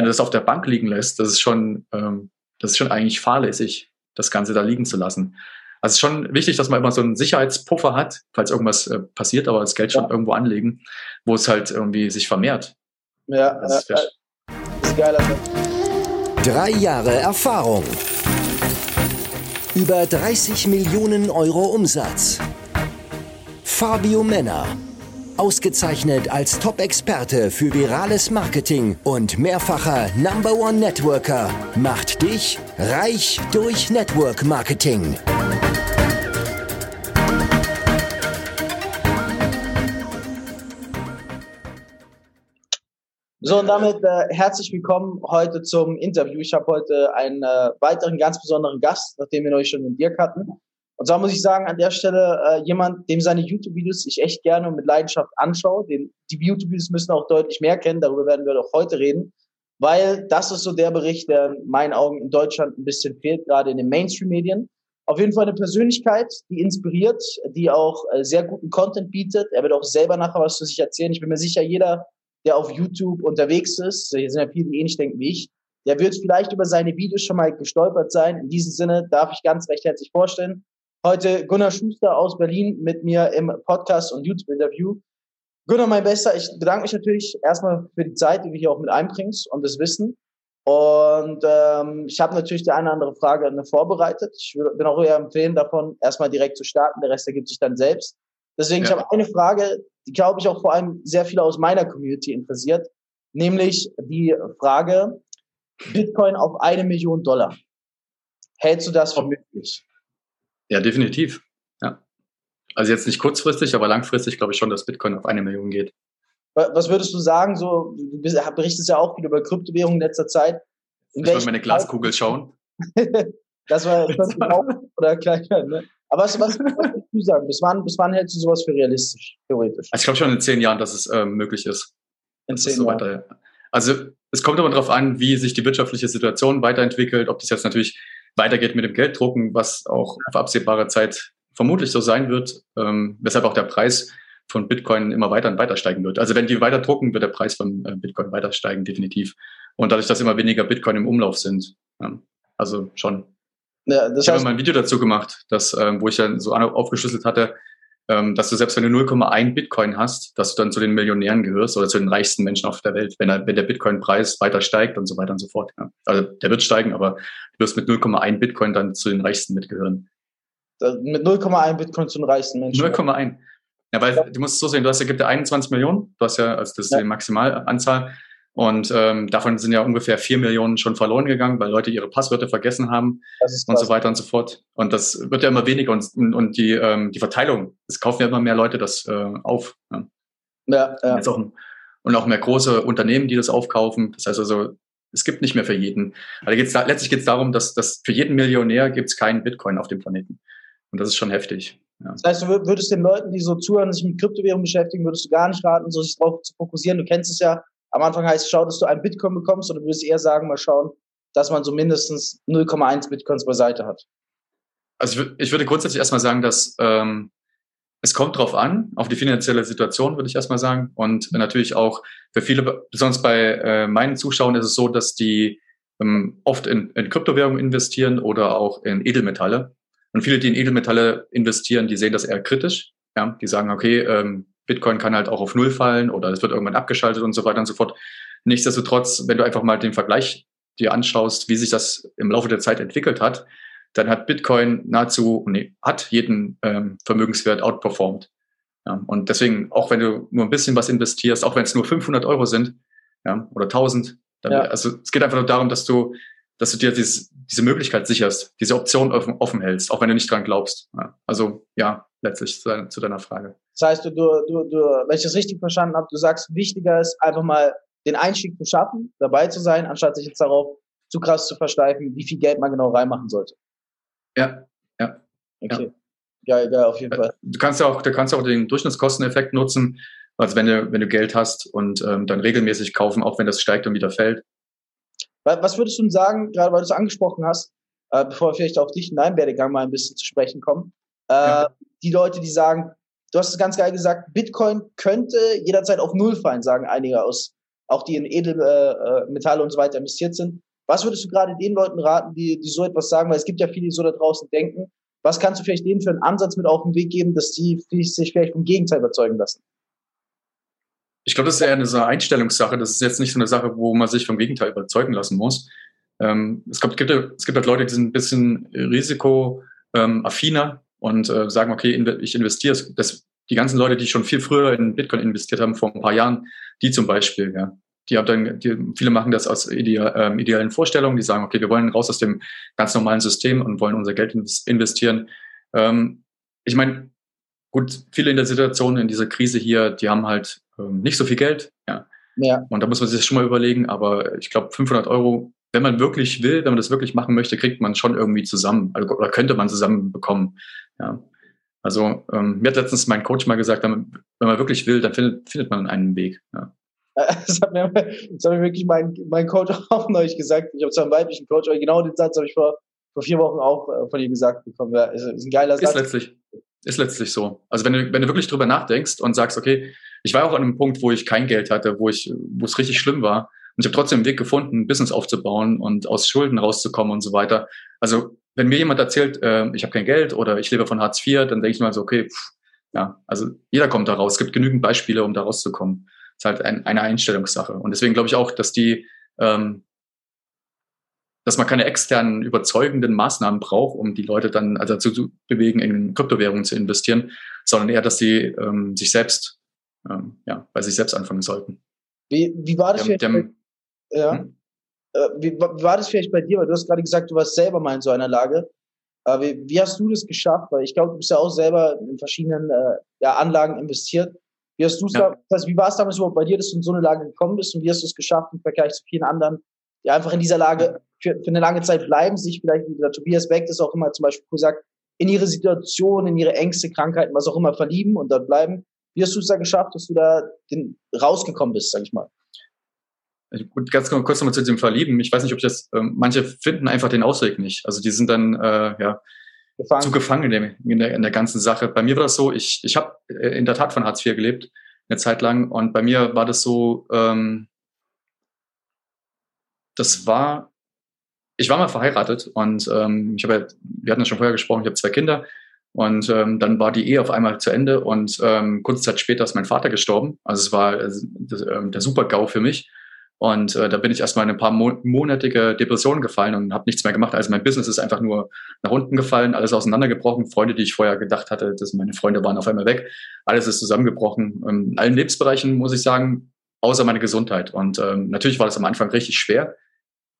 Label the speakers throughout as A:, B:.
A: wenn du das auf der Bank liegen lässt, das ist schon, ähm, das ist schon eigentlich fahrlässig, das Ganze da liegen zu lassen. Also es ist schon wichtig, dass man immer so einen Sicherheitspuffer hat, falls irgendwas äh, passiert, aber das Geld schon ja. irgendwo anlegen, wo es halt irgendwie sich vermehrt.
B: Ja, das ist, äh, ist geil. Also.
C: Drei Jahre Erfahrung. Über 30 Millionen Euro Umsatz. Fabio Männer. Ausgezeichnet als Top-Experte für virales Marketing und mehrfacher Number One Networker macht dich reich durch Network Marketing.
B: So, und damit äh, herzlich willkommen heute zum Interview. Ich habe heute einen äh, weiteren ganz besonderen Gast, nachdem wir euch schon den Dirk hatten. Und zwar muss ich sagen, an der Stelle äh, jemand, dem seine YouTube-Videos ich echt gerne und mit Leidenschaft anschaue. Den, die YouTube-Videos müssen auch deutlich mehr kennen, darüber werden wir doch heute reden. Weil das ist so der Bericht, der in meinen Augen in Deutschland ein bisschen fehlt, gerade in den Mainstream-Medien. Auf jeden Fall eine Persönlichkeit, die inspiriert, die auch äh, sehr guten Content bietet. Er wird auch selber nachher was zu sich erzählen. Ich bin mir sicher, jeder, der auf YouTube unterwegs ist, hier sind ja viele, die ähnlich denken wie ich, der wird vielleicht über seine Videos schon mal gestolpert sein. In diesem Sinne darf ich ganz recht herzlich vorstellen. Heute Gunnar Schuster aus Berlin mit mir im Podcast und YouTube-Interview. Gunnar, mein Bester, ich bedanke mich natürlich erstmal für die Zeit, die du hier auch mit einbringst und das Wissen. Und ähm, ich habe natürlich die eine oder andere Frage vorbereitet. Ich würde auch eher empfehlen, davon erstmal direkt zu starten. Der Rest ergibt sich dann selbst. Deswegen, ja. ich habe eine Frage, die, glaube ich, auch vor allem sehr viele aus meiner Community interessiert, nämlich die Frage, Bitcoin auf eine Million Dollar. Hältst du das für möglich?
A: Ja, definitiv. Ja. Also jetzt nicht kurzfristig, aber langfristig glaube ich schon, dass Bitcoin auf eine Million geht.
B: Was würdest du sagen? So, du berichtest ja auch viel über Kryptowährungen in letzter Zeit.
A: In ich wollte meine Glaskugel schauen.
B: das war, das war oder gleich, ne? Aber was, was, würdest du sagen? Bis wann, bis wann hältst du sowas für realistisch, theoretisch?
A: Also ich glaube schon in zehn Jahren, dass es ähm, möglich ist. In zehn so Jahren. Also es kommt aber darauf an, wie sich die wirtschaftliche Situation weiterentwickelt, ob das jetzt natürlich weitergeht mit dem Gelddrucken, was auch auf absehbare Zeit vermutlich so sein wird, ähm, weshalb auch der Preis von Bitcoin immer weiter und weiter steigen wird. Also wenn die weiter drucken, wird der Preis von äh, Bitcoin weiter steigen, definitiv. Und dadurch, dass immer weniger Bitcoin im Umlauf sind. Ja, also schon. Ja, ich habe mal ein Video dazu gemacht, das, ähm, wo ich dann so aufgeschlüsselt hatte, ähm, dass du selbst wenn du 0,1 Bitcoin hast, dass du dann zu den Millionären gehörst oder zu den reichsten Menschen auf der Welt, wenn, er, wenn der Bitcoin-Preis weiter steigt und so weiter und so fort. Ja. Also der wird steigen, aber du wirst mit 0,1 Bitcoin dann zu den reichsten mitgehören.
B: Mit 0,1 Bitcoin zu den reichsten Menschen.
A: 0,1. Ja, weil ja. du musst es so sehen, du hast ja, gibt ja 21 Millionen, du hast ja, also das ist ja. die Maximalanzahl. Und ähm, davon sind ja ungefähr vier Millionen schon verloren gegangen, weil Leute ihre Passwörter vergessen haben und so weiter und so fort. Und das wird ja immer weniger und, und die, ähm, die Verteilung, es kaufen ja immer mehr Leute das äh, auf. Ja, ja. ja. Jetzt auch, und auch mehr große Unternehmen, die das aufkaufen. Das heißt also, es gibt nicht mehr für jeden. Also geht's da, letztlich geht es darum, dass, dass für jeden Millionär gibt es keinen Bitcoin auf dem Planeten. Und das ist schon heftig.
B: Ja. Das heißt, du würdest den Leuten, die so zuhören, sich mit Kryptowährungen beschäftigen, würdest du gar nicht raten, so sich darauf zu fokussieren. Du kennst es ja, am Anfang heißt schau, dass du einen Bitcoin bekommst, oder würdest du eher sagen, mal schauen, dass man so mindestens 0,1 Bitcoins beiseite hat?
A: Also ich, ich würde grundsätzlich erstmal sagen, dass ähm, es kommt drauf an, auf die finanzielle Situation, würde ich erstmal sagen. Und natürlich auch für viele, besonders bei äh, meinen Zuschauern ist es so, dass die ähm, oft in, in Kryptowährungen investieren oder auch in Edelmetalle. Und viele, die in Edelmetalle investieren, die sehen das eher kritisch. Ja, die sagen, okay, ähm, Bitcoin kann halt auch auf Null fallen oder es wird irgendwann abgeschaltet und so weiter und so fort. Nichtsdestotrotz, wenn du einfach mal den Vergleich dir anschaust, wie sich das im Laufe der Zeit entwickelt hat, dann hat Bitcoin nahezu, nee, hat jeden ähm, Vermögenswert outperformed. Ja, und deswegen, auch wenn du nur ein bisschen was investierst, auch wenn es nur 500 Euro sind ja, oder 1000, dann, ja. also es geht einfach nur darum, dass du, dass du dir dieses, diese Möglichkeit sicherst, diese Option offen, offen hältst, auch wenn du nicht dran glaubst. Ja, also ja, letztlich zu, zu deiner Frage.
B: Das heißt, du, du, du, wenn ich das richtig verstanden habe, du sagst, wichtiger ist einfach mal den Einstieg zu schaffen, dabei zu sein, anstatt sich jetzt darauf zu krass zu versteifen, wie viel Geld man genau reinmachen sollte.
A: Ja, ja.
B: Okay. Ja. Geil, geil, auf jeden Fall.
A: Du kannst ja auch, du kannst auch den Durchschnittskosteneffekt nutzen, also wenn du, wenn du Geld hast und ähm, dann regelmäßig kaufen, auch wenn das steigt und wieder fällt.
B: Was würdest du sagen, gerade weil du es angesprochen hast, äh, bevor wir vielleicht auf dich in deinem Werdegang mal ein bisschen zu sprechen kommen, äh, ja. Die Leute, die sagen, du hast es ganz geil gesagt, Bitcoin könnte jederzeit auf Null fallen, sagen einige aus, auch die in Edelmetalle und so weiter investiert sind. Was würdest du gerade den Leuten raten, die, die so etwas sagen? Weil es gibt ja viele, die so da draußen denken. Was kannst du vielleicht denen für einen Ansatz mit auf den Weg geben, dass die sich vielleicht vom Gegenteil überzeugen lassen?
A: Ich glaube, das ist eher eine so Einstellungssache. Das ist jetzt nicht so eine Sache, wo man sich vom Gegenteil überzeugen lassen muss. Ähm, es, gibt, es gibt halt Leute, die sind ein bisschen risikoaffiner und äh, sagen, okay, ich investiere. Das, die ganzen Leute, die schon viel früher in Bitcoin investiert haben, vor ein paar Jahren, die zum Beispiel, ja, die haben dann, die, viele machen das aus ideal, ähm, idealen Vorstellungen, die sagen, okay, wir wollen raus aus dem ganz normalen System und wollen unser Geld investieren. Ähm, ich meine, gut, viele in der Situation, in dieser Krise hier, die haben halt ähm, nicht so viel Geld, ja. ja. Und da muss man sich das schon mal überlegen, aber ich glaube, 500 Euro, wenn man wirklich will, wenn man das wirklich machen möchte, kriegt man schon irgendwie zusammen, also, oder könnte man zusammen bekommen, ja. Also ähm, mir hat letztens mein Coach mal gesagt, wenn man, wirklich will, dann findet, findet man einen Weg. Ja.
B: Das hat mir, das hat mir wirklich mein, mein Coach auch neulich gesagt. Ich habe zwar einen weiblichen Coach, aber genau den Satz habe ich vor, vor vier Wochen auch äh, von ihm gesagt bekommen. Ja, ist, ist ein geiler Satz.
A: Ist letztlich, ist letztlich so. Also wenn du, wenn du wirklich drüber nachdenkst und sagst, okay, ich war auch an einem Punkt, wo ich kein Geld hatte, wo ich, wo es richtig schlimm war. Und ich habe trotzdem einen Weg gefunden, ein Business aufzubauen und aus Schulden rauszukommen und so weiter. Also wenn mir jemand erzählt, äh, ich habe kein Geld oder ich lebe von Hartz IV, dann denke ich mal so, okay, pff, ja, also jeder kommt da raus. Es gibt genügend Beispiele, um da rauszukommen ist halt ein, eine Einstellungssache. Und deswegen glaube ich auch, dass die, ähm, dass man keine externen überzeugenden Maßnahmen braucht, um die Leute dann also dazu zu bewegen, in Kryptowährungen zu investieren, sondern eher, dass sie ähm, sich selbst, ähm, ja, bei sich selbst anfangen sollten.
B: Wie, wie war das vielleicht? Dem, bei, ja. Hm? Äh, wie, war das vielleicht bei dir? Weil du hast gerade gesagt, du warst selber mal in so einer Lage. Äh, wie, wie hast du das geschafft? Weil ich glaube, du bist ja auch selber in verschiedenen äh, ja, Anlagen investiert. Wie hast du es ja. da, wie war es damals überhaupt bei dir, dass du in so eine Lage gekommen bist und wie hast du es geschafft im Vergleich zu vielen anderen, die einfach in dieser Lage für, für eine lange Zeit bleiben, sich vielleicht, wie der Tobias Beck das auch immer zum Beispiel gesagt, in ihre Situation, in ihre Ängste, Krankheiten, was auch immer verlieben und dort bleiben. Wie hast du es da geschafft, dass du da den, rausgekommen bist, sag ich mal?
A: Gut, ganz kurz nochmal zu dem Verlieben. Ich weiß nicht, ob ich das, ähm, manche finden einfach den Ausweg nicht. Also die sind dann, äh, ja, gefangen. zu gefangen in der, in der ganzen Sache. Bei mir war das so, ich, ich habe äh, in der Tat von Hartz IV gelebt, eine Zeit lang. Und bei mir war das so, ähm, das war, ich war mal verheiratet und ähm, ich habe, wir hatten ja schon vorher gesprochen, ich habe zwei Kinder und ähm, dann war die Ehe auf einmal zu Ende und ähm, kurze Zeit später ist mein Vater gestorben. Also es war äh, der Super-GAU für mich. Und äh, da bin ich erstmal in ein paar mo monatige Depressionen gefallen und habe nichts mehr gemacht. Also mein Business ist einfach nur nach unten gefallen, alles auseinandergebrochen. Freunde, die ich vorher gedacht hatte, dass meine Freunde waren auf einmal weg. Alles ist zusammengebrochen. In allen Lebensbereichen muss ich sagen, außer meine Gesundheit. Und ähm, natürlich war das am Anfang richtig schwer,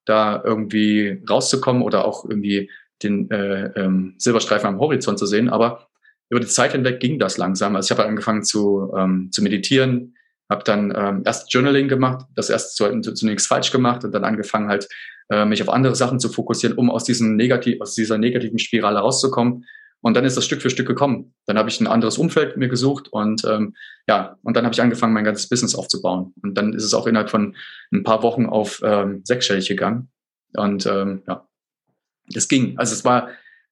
A: da irgendwie rauszukommen oder auch irgendwie den äh, ähm, Silberstreifen am Horizont zu sehen. Aber über die Zeit hinweg ging das langsam. Also ich habe angefangen zu, ähm, zu meditieren, habe dann ähm, erst Journaling gemacht, das erst zunächst falsch gemacht und dann angefangen halt äh, mich auf andere Sachen zu fokussieren, um aus diesem negativ aus dieser negativen Spirale rauszukommen. Und dann ist das Stück für Stück gekommen. Dann habe ich ein anderes Umfeld mir gesucht und ähm, ja, und dann habe ich angefangen, mein ganzes Business aufzubauen. Und dann ist es auch innerhalb von ein paar Wochen auf ähm, sechsstellig gegangen. Und ähm, ja, es ging. Also es war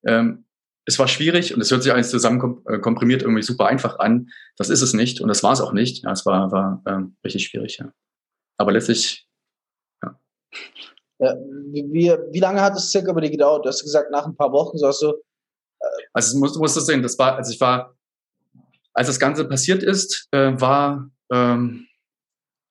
A: ähm, es war schwierig und es hört sich alles zusammen äh, komprimiert irgendwie super einfach an. Das ist es nicht und das war es auch nicht. Ja, es war, war ähm, richtig schwierig, ja. Aber letztlich, ja.
B: ja wie, wie lange hat es circa bei dir gedauert? Du hast gesagt, nach ein paar Wochen, so hast du.
A: Äh also, du musst, musst das sehen, das war, also ich war, als das Ganze passiert ist, äh, war, ähm,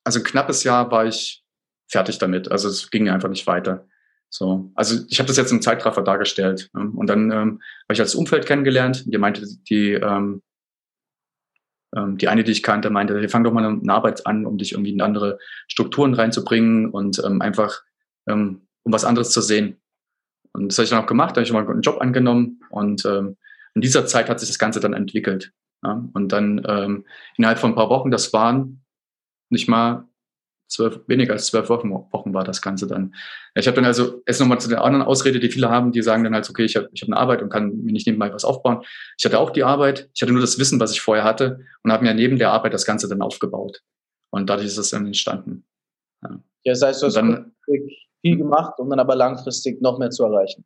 A: also ein knappes Jahr war ich fertig damit. Also es ging einfach nicht weiter. So, also ich habe das jetzt im Zeitraffer dargestellt. Ne? Und dann ähm, habe ich das Umfeld kennengelernt. Die meinte, die, ähm, ähm, die eine, die ich kannte, meinte, hey, fang doch mal eine Arbeit an, um dich irgendwie in andere Strukturen reinzubringen und ähm, einfach ähm, um was anderes zu sehen. Und das habe ich dann auch gemacht, da habe ich mal einen Job angenommen und ähm, in dieser Zeit hat sich das Ganze dann entwickelt. Ja? Und dann ähm, innerhalb von ein paar Wochen, das waren nicht mal zwölf, weniger als zwölf Wochen, Wochen war das Ganze dann. Ich habe dann also, jetzt nochmal zu der anderen Ausrede, die viele haben, die sagen dann halt, okay, ich habe ich hab eine Arbeit und kann mir nicht nebenbei was aufbauen. Ich hatte auch die Arbeit, ich hatte nur das Wissen, was ich vorher hatte und habe mir neben der Arbeit das Ganze dann aufgebaut. Und dadurch ist es dann entstanden.
B: Ja, ja das heißt, du hast dann, viel gemacht, um dann aber langfristig noch mehr zu erreichen.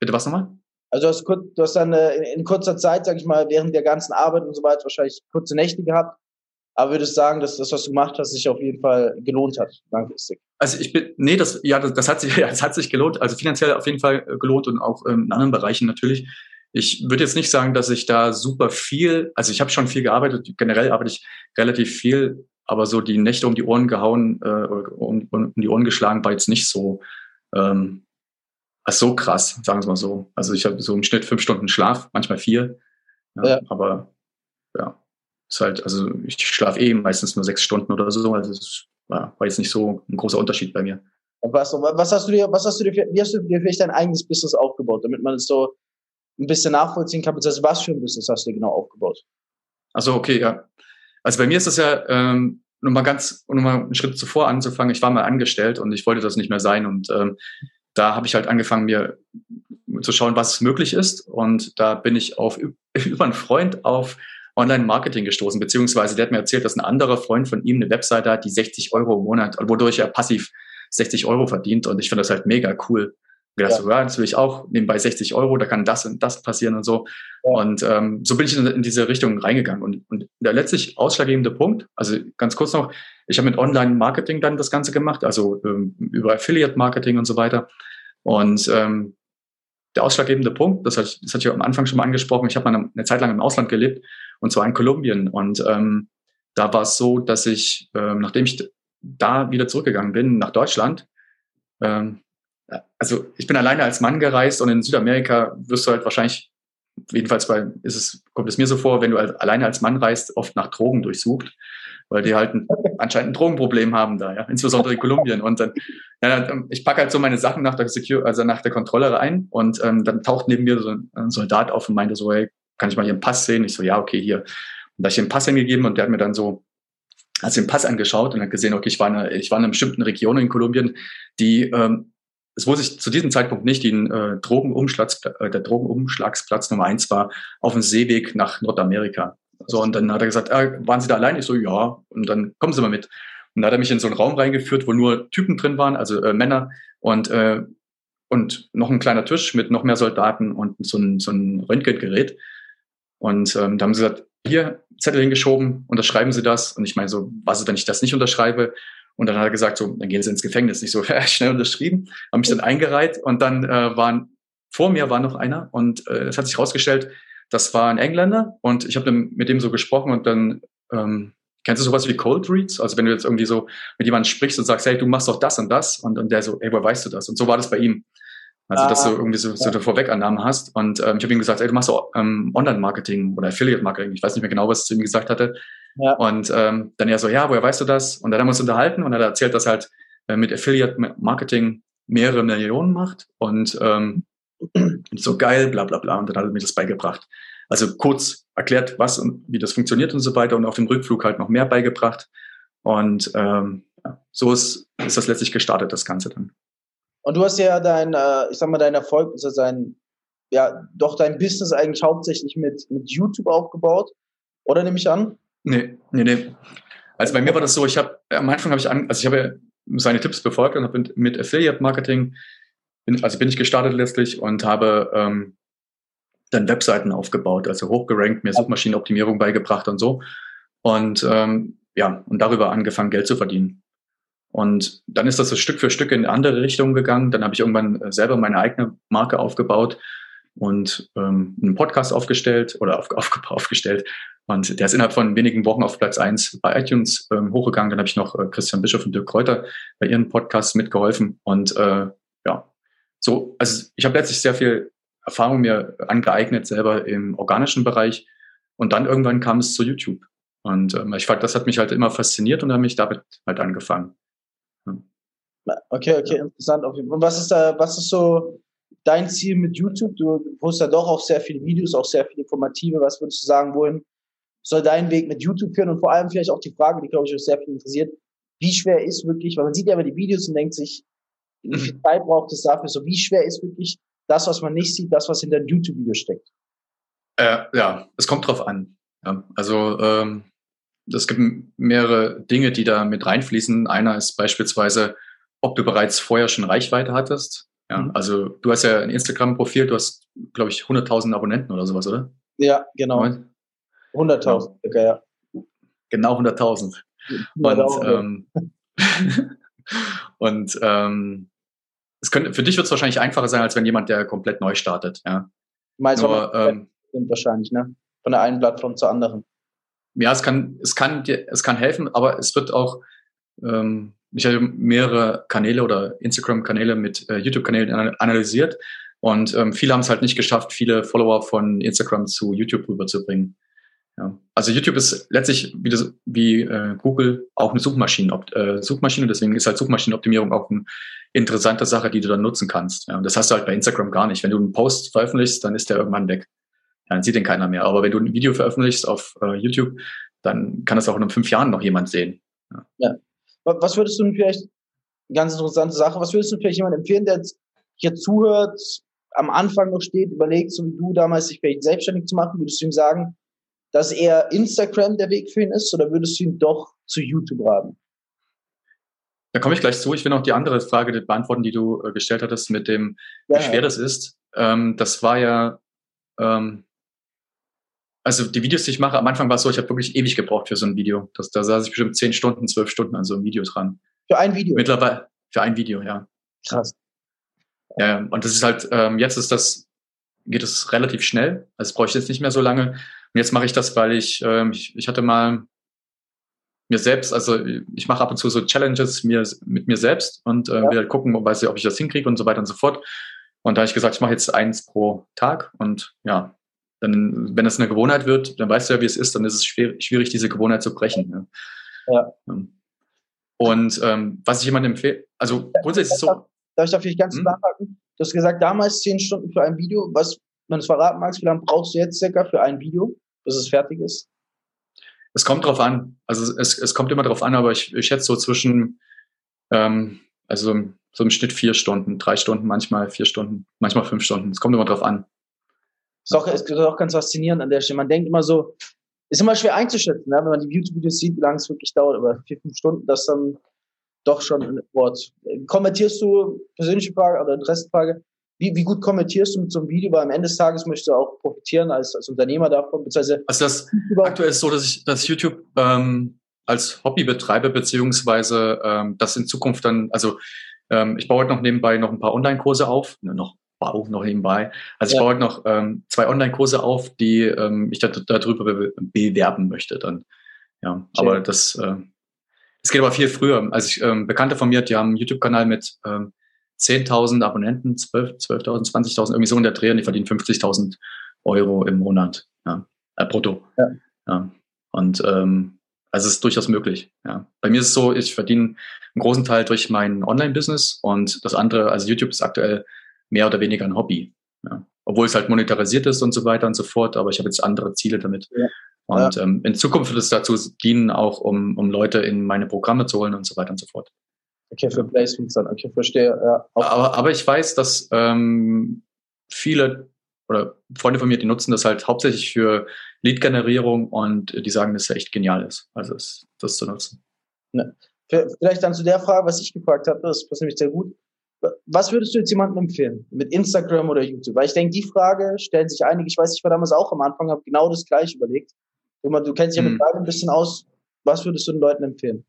A: Bitte was nochmal?
B: Also du hast, du hast dann äh, in kurzer Zeit, sag ich mal, während der ganzen Arbeit und so weiter wahrscheinlich kurze Nächte gehabt Aber würdest du sagen, dass das, was du gemacht hast, sich auf jeden Fall gelohnt hat, langfristig?
A: Also ich bin, nee, das, ja, das, das hat sich, ja, das hat sich gelohnt. Also finanziell auf jeden Fall äh, gelohnt und auch ähm, in anderen Bereichen natürlich. Ich würde jetzt nicht sagen, dass ich da super viel, also ich habe schon viel gearbeitet, generell arbeite ich relativ viel, aber so die Nächte um die Ohren gehauen, äh, um, um die Ohren geschlagen, war jetzt nicht so, ähm, so krass, sagen wir mal so. Also ich habe so im Schnitt fünf Stunden Schlaf, manchmal vier. Ja, ja. Aber ja, ist halt, also ich schlafe eh meistens nur sechs Stunden oder so. Also es war, war jetzt nicht so ein großer Unterschied bei mir.
B: Was, was hast du dir, was hast du dir, wie hast du dir vielleicht dein eigenes Business aufgebaut, damit man es so ein bisschen nachvollziehen kann, beziehungsweise was für ein Business hast du dir genau aufgebaut?
A: Also okay, ja. Also bei mir ist das ja, ähm, nur mal ganz, nur mal einen Schritt zuvor anzufangen. Ich war mal angestellt und ich wollte das nicht mehr sein und ähm, da habe ich halt angefangen, mir zu schauen, was möglich ist. Und da bin ich auf über einen Freund auf Online-Marketing gestoßen, beziehungsweise der hat mir erzählt, dass ein anderer Freund von ihm eine Webseite hat, die 60 Euro im Monat, wodurch er passiv 60 Euro verdient. Und ich finde das halt mega cool. Und gedacht, ja. so, ja, das will ich auch, nebenbei 60 Euro, da kann das und das passieren und so. Ja. Und ähm, so bin ich in, in, diese Richtung reingegangen. Und, und der letztlich ausschlaggebende Punkt, also ganz kurz noch, ich habe mit Online-Marketing dann das Ganze gemacht, also ähm, über Affiliate-Marketing und so weiter. Und ähm, der ausschlaggebende Punkt, das, hat, das hatte ich am Anfang schon mal angesprochen, ich habe mal eine, eine, Zeit lang im Ausland gelebt, und zwar in Kolumbien. Und ähm, da war es so, dass ich, ähm, nachdem ich da wieder zurückgegangen bin nach Deutschland, ähm, also ich bin alleine als Mann gereist und in Südamerika wirst du halt wahrscheinlich, jedenfalls bei, ist es, kommt es mir so vor, wenn du als, alleine als Mann reist, oft nach Drogen durchsucht weil die halt ein, anscheinend ein Drogenproblem haben da, ja, insbesondere in Kolumbien. Und dann, ja, ich packe halt so meine Sachen nach der Secure, also nach der Kontrolle rein und ähm, dann taucht neben mir so ein Soldat auf und meinte so, hey, kann ich mal Ihren Pass sehen? Ich so, ja, okay, hier. Und da ich den Pass hingegeben und der hat mir dann so hat den Pass angeschaut und hat gesehen, okay, ich war in einer, ich war in einer bestimmten Region in Kolumbien, die ähm, es wusste ich zu diesem Zeitpunkt nicht, die äh, Drogenumschlags, äh, der Drogenumschlagsplatz Nummer eins war auf dem Seeweg nach Nordamerika. So, und dann hat er gesagt, ah, waren Sie da allein? Ich so, ja. Und dann kommen Sie mal mit. Und dann hat er mich in so einen Raum reingeführt, wo nur Typen drin waren, also äh, Männer und, äh, und noch ein kleiner Tisch mit noch mehr Soldaten und so ein, so ein Röntgengerät. Und ähm, da haben sie gesagt, hier, Zettel hingeschoben, unterschreiben Sie das. Und ich meine so, was ist, wenn ich das nicht unterschreibe? Und dann hat er gesagt, so, dann gehen Sie ins Gefängnis. Ich so, schnell unterschrieben, habe mich dann eingereiht und dann äh, waren, vor mir war noch einer und äh, es hat sich herausgestellt, das war ein Engländer und ich habe mit dem so gesprochen und dann ähm, Kennst du sowas wie Cold Reads? Also wenn du jetzt irgendwie so mit jemandem sprichst und sagst, hey, du machst doch das und das und, und der so, hey, woher weißt du das? Und so war das bei ihm. Also, dass du ah. irgendwie so, so eine Vorwegannahmen hast. Und ähm, ich habe ihm gesagt, ey, du machst so ähm, Online-Marketing oder Affiliate-Marketing. Ich weiß nicht mehr genau, was ich zu ihm gesagt hatte. Ja. Und ähm, dann er so, ja, woher weißt du das? Und dann haben wir uns unterhalten und er hat erzählt, dass halt äh, mit Affiliate-Marketing mehrere Millionen macht. Und ähm, so geil, bla bla bla. Und dann hat er mir das beigebracht. Also kurz erklärt, was und wie das funktioniert und so weiter und auf dem Rückflug halt noch mehr beigebracht. Und ähm, so ist, ist das letztlich gestartet, das Ganze dann.
B: Und du hast ja dein, äh, ich sag mal, dein Erfolg, also sein, ja, doch dein Business eigentlich hauptsächlich mit, mit YouTube aufgebaut, oder nehme ich an?
A: Nee, nee, nee. Also bei mir war das so, ich habe, am Anfang habe ich an, also ich habe seine Tipps befolgt und habe mit Affiliate Marketing bin, also bin ich gestartet letztlich und habe ähm, dann Webseiten aufgebaut, also hochgerankt, mir Suchmaschinenoptimierung beigebracht und so. Und ähm, ja, und darüber angefangen, Geld zu verdienen. Und dann ist das so Stück für Stück in andere Richtung gegangen. Dann habe ich irgendwann äh, selber meine eigene Marke aufgebaut und ähm, einen Podcast aufgestellt oder auf, auf, aufgestellt. Und der ist innerhalb von wenigen Wochen auf Platz eins bei iTunes ähm, hochgegangen. Dann habe ich noch äh, Christian Bischof und Dirk Kräuter bei ihren Podcasts mitgeholfen. Und äh, ja, so, also ich habe letztlich sehr viel Erfahrung mir angeeignet, selber im organischen Bereich. Und dann irgendwann kam es zu YouTube. Und ähm, ich fand, das hat mich halt immer fasziniert und habe ich damit halt angefangen.
B: Okay, okay, interessant. Und was ist da, was ist so dein Ziel mit YouTube? Du postest ja doch auch sehr viele Videos, auch sehr viele informative. Was würdest du sagen, wohin soll dein Weg mit YouTube führen? Und vor allem vielleicht auch die Frage, die, glaube ich, auch sehr viel interessiert. Wie schwer ist wirklich, weil man sieht ja immer die Videos und denkt sich, wie viel Zeit braucht es dafür? So, wie schwer ist wirklich das, was man nicht sieht, das, was hinter einem YouTube-Video steckt?
A: Äh, ja, es kommt drauf an. Ja, also, ähm, es gibt mehrere Dinge, die da mit reinfließen. Einer ist beispielsweise, ob du bereits vorher schon Reichweite hattest. Ja, mhm. also du hast ja ein Instagram-Profil, du hast, glaube ich, 100.000 Abonnenten oder sowas, oder?
B: Ja, genau. 100.000, ja. ja.
A: genau 100.000. Und, ähm, und ähm, es könnte, für dich wird es wahrscheinlich einfacher sein, als wenn jemand, der komplett neu startet. Ja.
B: Meinst Nur, ähm, wahrscheinlich, ne? Von der einen Plattform zur anderen.
A: Ja, es kann, es kann es kann helfen, aber es wird auch, ähm, ich habe mehrere Kanäle oder Instagram-Kanäle mit äh, YouTube-Kanälen analysiert und ähm, viele haben es halt nicht geschafft, viele Follower von Instagram zu YouTube rüberzubringen. Ja. Also YouTube ist letztlich wie, das, wie äh, Google auch eine Suchmaschine, äh, Suchmaschine, deswegen ist halt Suchmaschinenoptimierung auch eine interessante Sache, die du dann nutzen kannst. Ja. Und das hast du halt bei Instagram gar nicht. Wenn du einen Post veröffentlichst, dann ist der irgendwann weg. Ja, dann sieht den keiner mehr. Aber wenn du ein Video veröffentlichst auf äh, YouTube, dann kann das auch in fünf Jahren noch jemand sehen.
B: Ja. ja. Was würdest du denn vielleicht, ganz interessante Sache, was würdest du vielleicht jemand empfehlen, der hier zuhört, am Anfang noch steht, überlegt, so wie du damals sich vielleicht selbstständig zu machen, würdest du ihm sagen, dass eher Instagram der Weg für ihn ist oder würdest du ihn doch zu YouTube raten?
A: Da komme ich gleich zu. Ich will noch die andere Frage beantworten, die du äh, gestellt hattest mit dem, ja, wie schwer ja. das ist. Ähm, das war ja, ähm, also die Videos, die ich mache, am Anfang war es so, ich habe wirklich ewig gebraucht für so ein Video. Das, da saß ich bestimmt zehn Stunden, zwölf Stunden an so einem Video dran.
B: Für ein Video?
A: Mittlerweile, für ein Video, ja.
B: Krass.
A: Ja, und das ist halt, ähm, jetzt ist das, geht es relativ schnell. Also brauche ich jetzt nicht mehr so lange. Und jetzt mache ich das, weil ich, ähm, ich, ich hatte mal mir selbst, also ich mache ab und zu so Challenges mir, mit mir selbst und äh, ja. will halt gucken, ob, weiß ich, ob ich das hinkriege und so weiter und so fort. Und da habe ich gesagt, ich mache jetzt eins pro Tag und ja, dann, wenn es eine Gewohnheit wird, dann weißt du ja, wie es ist, dann ist es schwer, schwierig, diese Gewohnheit zu brechen. Ja. ja. Und ähm, was ich jemandem empfehle, also grundsätzlich ist so.
B: Darf ich da vielleicht ganz hm? nachhaken? Du hast gesagt, damals zehn Stunden für ein Video. Was, wenn du es verraten magst, wie lange brauchst du jetzt circa für ein Video? bis es fertig ist?
A: Es kommt drauf an. Also es, es kommt immer drauf an, aber ich, ich schätze so zwischen, ähm, also so im Schnitt vier Stunden, drei Stunden, manchmal vier Stunden, manchmal fünf Stunden. Es kommt immer drauf an.
B: Ist auch, ist auch ganz faszinierend an der Stelle. Man denkt immer so, ist immer schwer einzuschätzen, ne? wenn man die YouTube-Videos sieht, wie lange es wirklich dauert, aber vier, fünf Stunden, das dann doch schon ein Wort. Kommentierst du, persönliche Frage oder Interessenfrage, wie, wie gut kommentierst du mit so einem Video? Weil am Ende des Tages möchtest du auch profitieren als, als Unternehmer davon.
A: Beziehungsweise also das aktuell ist so, dass ich, dass YouTube ähm, als Hobby betreibe, beziehungsweise ähm, das in Zukunft dann, also ähm, ich baue heute noch nebenbei noch ein paar Online-Kurse auf, ne, noch wow, noch nebenbei. Also ich baue heute noch ähm, zwei Online-Kurse auf, die ähm, ich da, darüber be bewerben möchte dann. Ja, Schön. aber das, äh, das geht aber viel früher. Also ich, ähm, Bekannte von mir, die haben einen YouTube-Kanal mit ähm, 10.000 Abonnenten, 12.000, 12 20.000, irgendwie so in der Dreh und die verdienen 50.000 Euro im Monat, ja, äh, brutto. Ja. ja. Und ähm, also es ist durchaus möglich. Ja. Bei mir ist es so, ich verdiene einen großen Teil durch mein Online-Business und das andere, also YouTube ist aktuell mehr oder weniger ein Hobby. Ja. Obwohl es halt monetarisiert ist und so weiter und so fort, aber ich habe jetzt andere Ziele damit. Ja. Und ja. ähm, in Zukunft wird es dazu dienen, auch um, um Leute in meine Programme zu holen und so weiter und so fort.
B: Okay, für Placements dann. Okay, verstehe. Ja,
A: aber, aber ich weiß, dass ähm, viele oder Freunde von mir, die nutzen das halt hauptsächlich für Lead-Generierung und die sagen, dass es echt genial ist, also das, das zu nutzen.
B: Ne. Vielleicht dann zu der Frage, was ich gefragt habe, das passt nämlich sehr gut. Was würdest du jetzt jemandem empfehlen? Mit Instagram oder YouTube? Weil ich denke, die Frage stellen sich einige, ich weiß, ich war damals auch am Anfang, habe genau das gleiche überlegt. Du kennst dich ja mit hm. beiden ein bisschen aus. Was würdest du den Leuten empfehlen?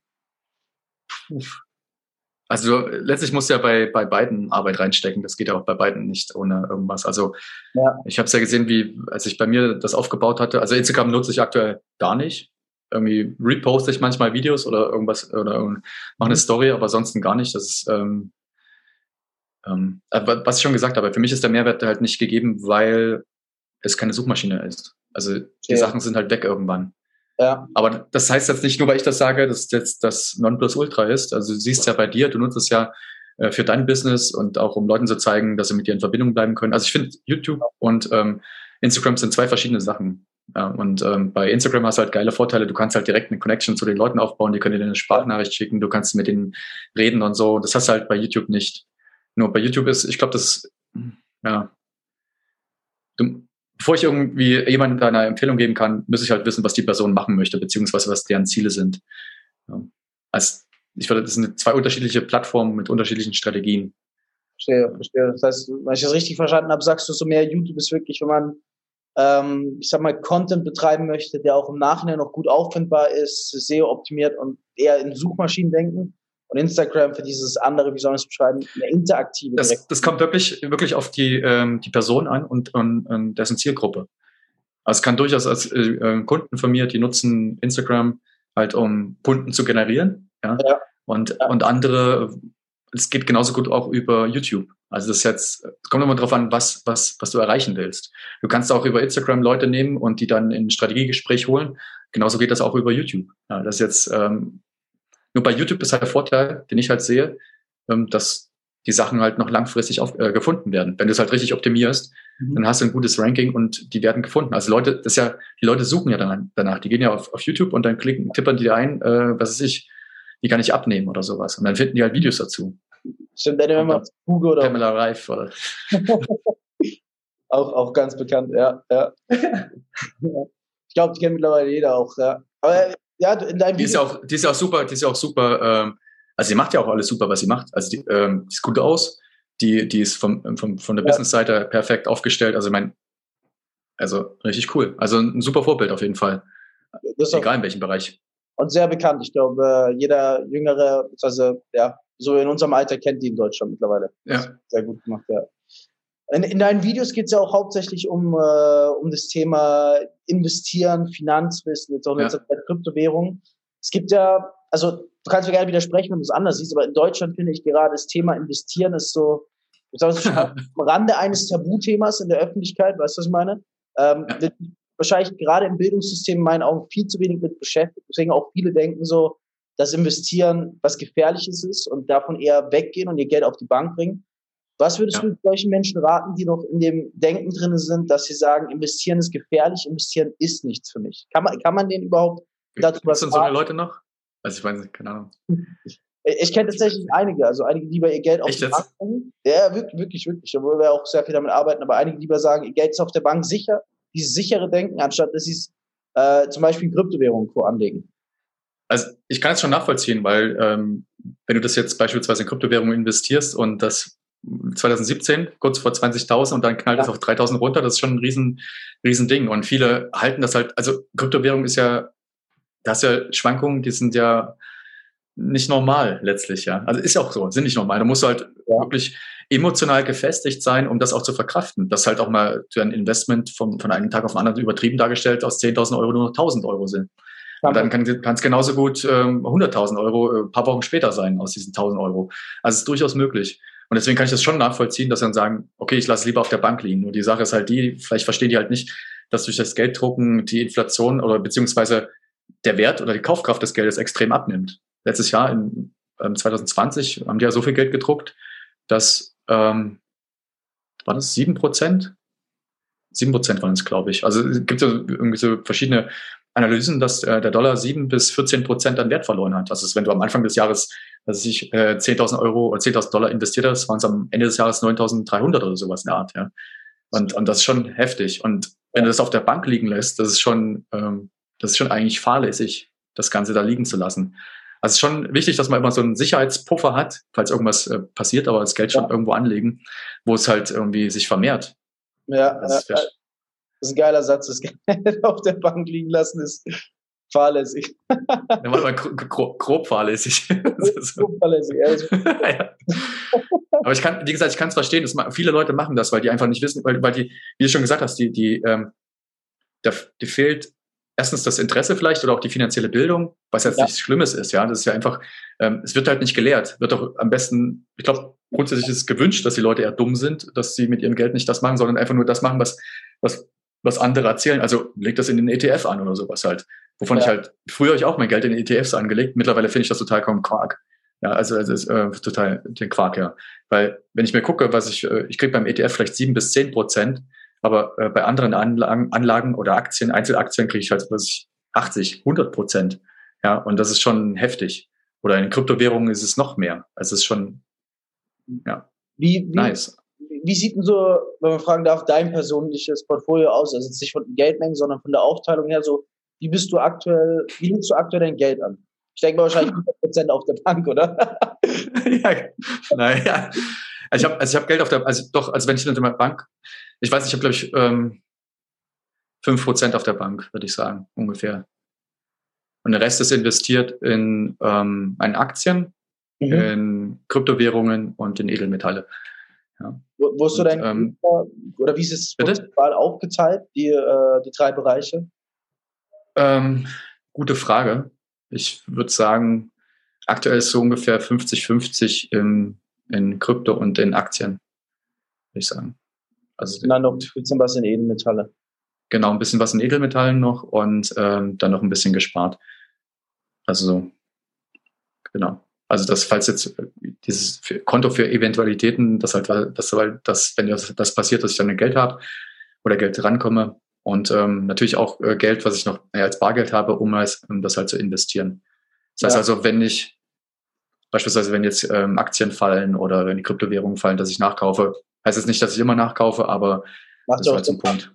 A: Also letztlich muss ja bei, bei beiden Arbeit reinstecken. Das geht ja auch bei beiden nicht ohne irgendwas. Also ja. ich habe es ja gesehen, wie als ich bei mir das aufgebaut hatte. Also Instagram nutze ich aktuell gar nicht. Irgendwie reposte ich manchmal Videos oder irgendwas oder mache eine mhm. Story, aber ansonsten gar nicht. Das ist ähm, ähm, was ich schon gesagt habe. Für mich ist der Mehrwert halt nicht gegeben, weil es keine Suchmaschine ist. Also die ja. Sachen sind halt weg irgendwann. Ja. Aber das heißt jetzt nicht nur, weil ich das sage, dass jetzt das Nonplusultra ist. Also du siehst ja bei dir, du nutzt es ja äh, für dein Business und auch um Leuten zu zeigen, dass sie mit dir in Verbindung bleiben können. Also ich finde, YouTube und ähm, Instagram sind zwei verschiedene Sachen. Ja, und ähm, bei Instagram hast du halt geile Vorteile. Du kannst halt direkt eine Connection zu den Leuten aufbauen, die können dir eine Sprachnachricht schicken, du kannst mit denen reden und so. Das hast du halt bei YouTube nicht. Nur bei YouTube ist, ich glaube, das, ja, du, bevor ich irgendwie jemandem eine Empfehlung geben kann, muss ich halt wissen, was die Person machen möchte, beziehungsweise was deren Ziele sind. Ja. Also ich würde, das sind zwei unterschiedliche Plattformen mit unterschiedlichen Strategien.
B: Verstehe, verstehe. Das heißt, wenn ich das richtig verstanden habe, sagst du so mehr, YouTube ist wirklich, wenn man ähm, ich sag mal, Content betreiben möchte, der auch im Nachhinein noch gut auffindbar ist, SEO optimiert und eher in Suchmaschinen denken. Und Instagram für dieses andere, wie soll ich es beschreiben, eine interaktive.
A: Das, das kommt wirklich, wirklich auf die, ähm, die Person an und, und, und dessen Zielgruppe. Also es kann durchaus als äh, äh, Kunden von mir, die nutzen Instagram halt, um Kunden zu generieren. Ja. ja. Und, ja. und andere, es geht genauso gut auch über YouTube. Also das ist jetzt, es kommt immer darauf an, was, was, was du erreichen willst. Du kannst auch über Instagram Leute nehmen und die dann in ein Strategiegespräch holen. Genauso geht das auch über YouTube. Ja, das ist jetzt, ähm, nur bei YouTube ist halt der Vorteil, den ich halt sehe, ähm, dass die Sachen halt noch langfristig auf, äh, gefunden werden. Wenn du es halt richtig optimierst, mhm. dann hast du ein gutes Ranking und die werden gefunden. Also Leute, das ist ja, die Leute suchen ja dann danach. Die gehen ja auf, auf YouTube und dann klicken, tippern die ein, äh, was weiß ich, die kann ich abnehmen oder sowas. Und dann finden die halt Videos dazu.
B: Stimmt, wenn man Google oder.
A: Pamela Reif oder.
B: auch, auch ganz bekannt, ja. ja. ich glaube, die kennt mittlerweile jeder auch, ja. Aber ja, in deinem
A: die ist ja auch, die ist ja auch super, die ist ja auch super, ähm, also sie macht ja auch alles super, was sie macht. Also die, ähm, die sieht gut aus, die, die ist vom, vom, von der ja. Business-Seite perfekt aufgestellt. Also ich mein, also richtig cool. Also ein super Vorbild auf jeden Fall. Egal in welchem Bereich.
B: Und sehr bekannt. Ich glaube, jeder Jüngere, also ja, so in unserem Alter kennt die in Deutschland mittlerweile.
A: Ja.
B: Sehr gut gemacht, ja. In, in deinen Videos geht es ja auch hauptsächlich um, äh, um das Thema Investieren, Finanzwissen, jetzt auch ja. der Kryptowährung. Es gibt ja, also du kannst mir gerne widersprechen, wenn du es anders siehst, aber in Deutschland finde ich gerade das Thema Investieren ist so, ich sag, schon am Rande eines Tabuthemas in der Öffentlichkeit, weißt du, was ich meine? Ähm, ja. Wahrscheinlich gerade im Bildungssystem in meinen Augen viel zu wenig mit beschäftigt. Deswegen auch viele denken so, dass Investieren was Gefährliches ist und davon eher weggehen und ihr Geld auf die Bank bringen. Was würdest ja. du solchen Menschen raten, die noch in dem Denken drin sind, dass sie sagen, investieren ist gefährlich, investieren ist nichts für mich? Kann man, kann man den überhaupt
A: dazu was sagen? so eine Leute noch? Also ich weiß nicht, keine Ahnung.
B: Ich, ich kenne tatsächlich einige, also einige, die lieber ihr Geld auf Echt die Bank bringen. Ja, wirklich, wirklich, wirklich. Obwohl wir auch sehr viel damit arbeiten, aber einige lieber sagen, ihr Geld ist auf der Bank sicher, dieses sichere Denken, anstatt dass sie es äh, zum Beispiel in Kryptowährungen anlegen.
A: Also ich kann es schon nachvollziehen, weil ähm, wenn du das jetzt beispielsweise in Kryptowährungen investierst und das 2017, kurz vor 20.000 und dann knallt es auf 3.000 runter, das ist schon ein riesen, riesen Ding. Und viele halten das halt, also Kryptowährung ist ja, das ist ja Schwankungen, die sind ja nicht normal letztlich, ja. Also ist ja auch so, sind nicht normal. Da musst du halt ja. wirklich emotional gefestigt sein, um das auch zu verkraften. Das halt auch mal für ein Investment von, von einem Tag auf den anderen übertrieben dargestellt aus 10.000 Euro nur noch 1.000 Euro sind. Und dann kann es genauso gut ähm, 100.000 Euro äh, paar Wochen später sein aus diesen 1.000 Euro. Also es ist durchaus möglich. Und deswegen kann ich das schon nachvollziehen, dass dann sagen, okay, ich lasse lieber auf der Bank liegen. Nur die Sache ist halt die, vielleicht verstehen die halt nicht, dass durch das Gelddrucken die Inflation oder beziehungsweise der Wert oder die Kaufkraft des Geldes extrem abnimmt. Letztes Jahr, in ähm, 2020, haben die ja so viel Geld gedruckt, dass, ähm, war das sieben Prozent? Sieben Prozent waren es, glaube ich. Also es gibt ja irgendwie so verschiedene Analysen, dass äh, der Dollar sieben bis 14 Prozent an Wert verloren hat. Das ist, wenn du am Anfang des Jahres dass ich äh, 10.000 Euro oder 10.000 Dollar investiert hast, waren es am Ende des Jahres 9.300 oder sowas in der Art. Ja. Und, und das ist schon heftig. Und wenn du das auf der Bank liegen lässt, das ist schon, ähm, das ist schon eigentlich fahrlässig, das Ganze da liegen zu lassen. Also es ist schon wichtig, dass man immer so einen Sicherheitspuffer hat, falls irgendwas äh, passiert, aber das Geld schon ja. irgendwo anlegen, wo es halt irgendwie sich vermehrt.
B: Ja, das ist, äh, das ist ein geiler Satz. Das Geld auf der Bank liegen lassen ist fahrlässig.
A: Ja, mal grob, grob fahrlässig.
B: grob fahrlässig,
A: ja. Aber ich kann, wie gesagt, ich kann es verstehen, dass viele Leute machen das, weil die einfach nicht wissen, weil, weil die, wie du schon gesagt hast, die, die, ähm, da, die fehlt erstens das Interesse vielleicht oder auch die finanzielle Bildung, was jetzt ja. nichts Schlimmes ist, ja. Das ist ja einfach, ähm, es wird halt nicht gelehrt. Wird doch am besten, ich glaube, grundsätzlich ist es gewünscht, dass die Leute eher dumm sind, dass sie mit ihrem Geld nicht das machen, sondern einfach nur das machen, was, was, was andere erzählen. Also legt das in den ETF an oder sowas halt. Wovon ja. ich halt, früher habe ich auch mein Geld in ETFs angelegt. Mittlerweile finde ich das total kaum Quark. Ja, also es ist äh, total den Quark, ja. Weil wenn ich mir gucke, was ich, äh, ich kriege beim ETF vielleicht sieben bis zehn Prozent, aber äh, bei anderen Anlagen, Anlagen oder Aktien, Einzelaktien kriege ich halt was ich 80, 100 Prozent. Ja, und das ist schon heftig. Oder in Kryptowährungen ist es noch mehr. Also es ist schon, ja,
B: wie, wie, nice. Wie sieht denn so, wenn man fragen darf, dein persönliches Portfolio aus? Also jetzt nicht von Geldmengen, sondern von der Aufteilung her so, wie bist du aktuell, wie nimmst du aktuell dein Geld an? Ich denke mal wahrscheinlich 100% auf der Bank, oder?
A: ja, naja. Also ich habe also ich hab Geld auf der, also doch, also wenn ich in der Bank, ich weiß, ich habe glaube ich, ähm, fünf Prozent auf der Bank, würde ich sagen, ungefähr. Und der Rest ist investiert in, ähm, in Aktien, mhm. in Kryptowährungen und in Edelmetalle.
B: Ja. Wo, wo ist du dein ähm, oder wie ist es aufgeteilt, die, äh, die drei Bereiche?
A: Ähm, gute Frage. Ich würde sagen, aktuell ist so ungefähr 50-50 in, in Krypto und in Aktien, würde ich sagen.
B: Also dann noch ein bisschen was in Edelmetalle.
A: Genau, ein bisschen was in Edelmetallen noch und ähm, dann noch ein bisschen gespart. Also so, genau. Also das, falls jetzt äh, dieses Konto für Eventualitäten, das halt, das, das, wenn das, das passiert, dass ich dann Geld habe oder Geld rankomme und ähm, natürlich auch äh, Geld, was ich noch äh, als Bargeld habe, um, als, um das halt zu investieren. Das ja. heißt also, wenn ich beispielsweise, wenn jetzt ähm, Aktien fallen oder wenn die Kryptowährungen fallen, dass ich nachkaufe, heißt es nicht, dass ich immer nachkaufe, aber
B: Macht das ist halt so ein Punkt.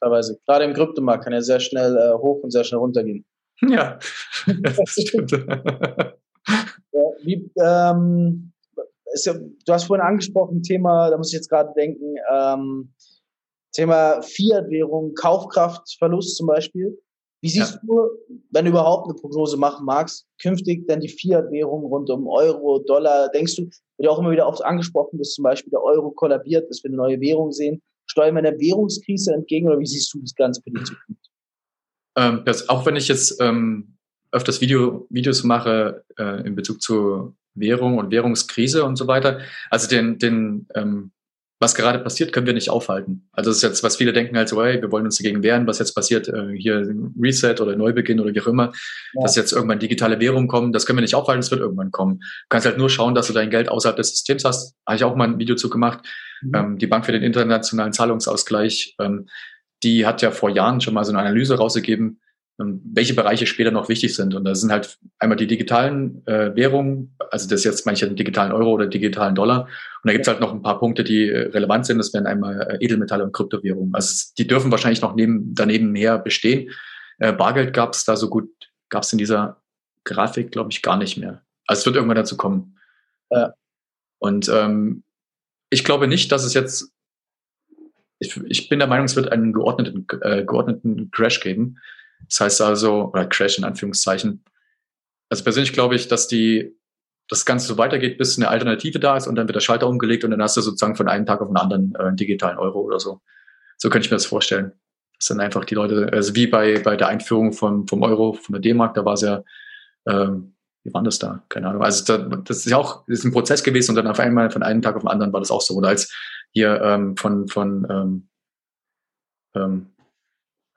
B: Teilweise. Gerade im Kryptomarkt kann er sehr schnell äh, hoch und sehr schnell runtergehen.
A: Ja, das stimmt.
B: ja, wie, ähm, ja, du hast vorhin angesprochen, Thema, da muss ich jetzt gerade denken, ähm, Thema Fiat-Währung, Kaufkraftverlust zum Beispiel. Wie siehst ja. du, wenn du überhaupt eine Prognose machen magst, künftig denn die Fiat-Währung rund um Euro, Dollar? Denkst du, wird ja auch immer wieder oft angesprochen, dass zum Beispiel der Euro kollabiert, dass wir eine neue Währung sehen? Steuern wir einer Währungskrise entgegen oder wie siehst du das Ganze für die Zukunft?
A: Ähm, das, auch wenn ich jetzt ähm, öfters Video, Videos mache äh, in Bezug zu Währung und Währungskrise und so weiter, also den, den ähm, was gerade passiert, können wir nicht aufhalten. Also das ist jetzt, was viele denken halt so, hey, wir wollen uns dagegen wehren, was jetzt passiert, äh, hier Reset oder Neubeginn oder wie auch immer, ja. dass jetzt irgendwann digitale Währungen kommen, das können wir nicht aufhalten, es wird irgendwann kommen. Du kannst halt nur schauen, dass du dein Geld außerhalb des Systems hast. Habe ich auch mal ein Video zu gemacht. Mhm. Ähm, die Bank für den internationalen Zahlungsausgleich, ähm, die hat ja vor Jahren schon mal so eine Analyse rausgegeben, welche Bereiche später noch wichtig sind. Und da sind halt einmal die digitalen äh, Währungen, also das ist jetzt manche den digitalen Euro oder digitalen Dollar. Und da gibt's halt noch ein paar Punkte, die äh, relevant sind. Das wären einmal äh, Edelmetalle und Kryptowährungen. Also die dürfen wahrscheinlich noch neben, daneben mehr bestehen. Äh, Bargeld gab's da so gut, gab's in dieser Grafik, glaube ich, gar nicht mehr. Also es wird irgendwann dazu kommen. Äh, und ähm, ich glaube nicht, dass es jetzt ich, ich bin der Meinung, es wird einen geordneten, äh, geordneten Crash geben. Das heißt also, oder Crash in Anführungszeichen. Also persönlich glaube ich, dass die, das Ganze so weitergeht, bis eine Alternative da ist und dann wird der Schalter umgelegt und dann hast du sozusagen von einem Tag auf den anderen äh, einen digitalen Euro oder so. So könnte ich mir das vorstellen. Das sind einfach die Leute, also wie bei, bei der Einführung vom, vom Euro, von der D-Mark, da war es ja, ähm, wie war das da? Keine Ahnung. Also da, das ist ja auch, das ist ein Prozess gewesen und dann auf einmal von einem Tag auf den anderen war das auch so. Oder als hier ähm, von, von ähm, ähm,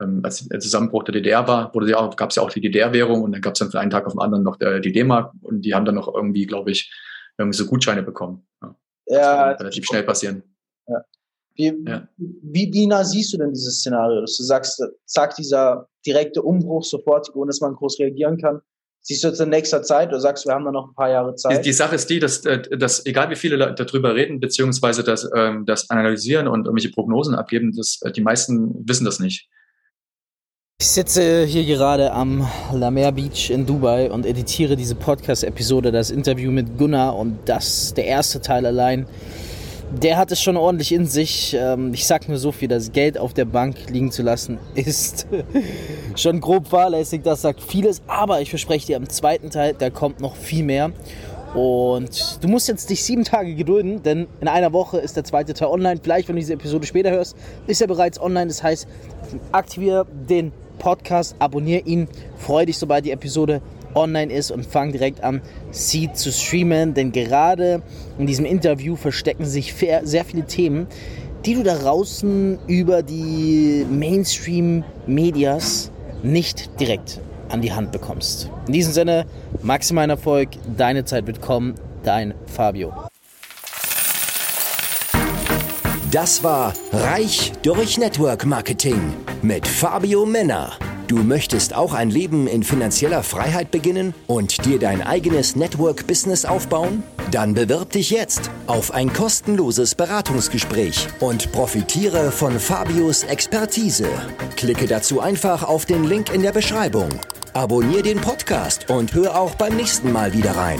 A: ähm, als der Zusammenbruch der DDR war, wurde ja gab es ja auch die DDR-Währung und dann gab es dann von einem Tag auf den anderen noch der, die D-Mark und die haben dann noch irgendwie, glaube ich, irgendwie so Gutscheine bekommen. Ja, ja relativ schnell passieren.
B: Ja. Wie, ja. wie, wie nah siehst du denn dieses Szenario, dass du sagst, sagt dieser direkte Umbruch sofort, ohne dass man groß reagieren kann? Siehst du jetzt in nächster Zeit oder sagst du, wir haben da noch ein paar Jahre Zeit?
A: Die, die Sache ist die, dass, äh, dass egal wie viele darüber reden, beziehungsweise das, ähm, das analysieren und irgendwelche Prognosen abgeben, das, äh, die meisten wissen das nicht.
D: Ich sitze hier gerade am La Mer Beach in Dubai und editiere diese Podcast-Episode, das Interview mit Gunnar und das, der erste Teil allein. Der hat es schon ordentlich in sich. Ähm, ich sag nur so viel, das Geld auf der Bank liegen zu lassen, ist schon grob fahrlässig. Das sagt vieles, aber ich verspreche dir, am zweiten Teil, da kommt noch viel mehr. Und du musst jetzt dich sieben Tage gedulden, denn in einer Woche ist der zweite Teil online. Vielleicht, wenn du diese Episode später hörst, ist er bereits online. Das heißt, aktiviere den Podcast, abonniere ihn, freue dich, sobald die Episode online ist und fang direkt an, sie zu streamen, denn gerade in diesem Interview verstecken sich sehr viele Themen, die du da draußen über die Mainstream-Medias nicht direkt an die Hand bekommst. In diesem Sinne, maximalen Erfolg, deine Zeit wird kommen, dein Fabio.
C: Das war Reich durch Network Marketing mit Fabio Männer. Du möchtest auch ein Leben in finanzieller Freiheit beginnen und dir dein eigenes Network-Business aufbauen? Dann bewirb dich jetzt auf ein kostenloses Beratungsgespräch und profitiere von Fabios Expertise. Klicke dazu einfach auf den Link in der Beschreibung. Abonnier den Podcast und hör auch beim nächsten Mal wieder rein.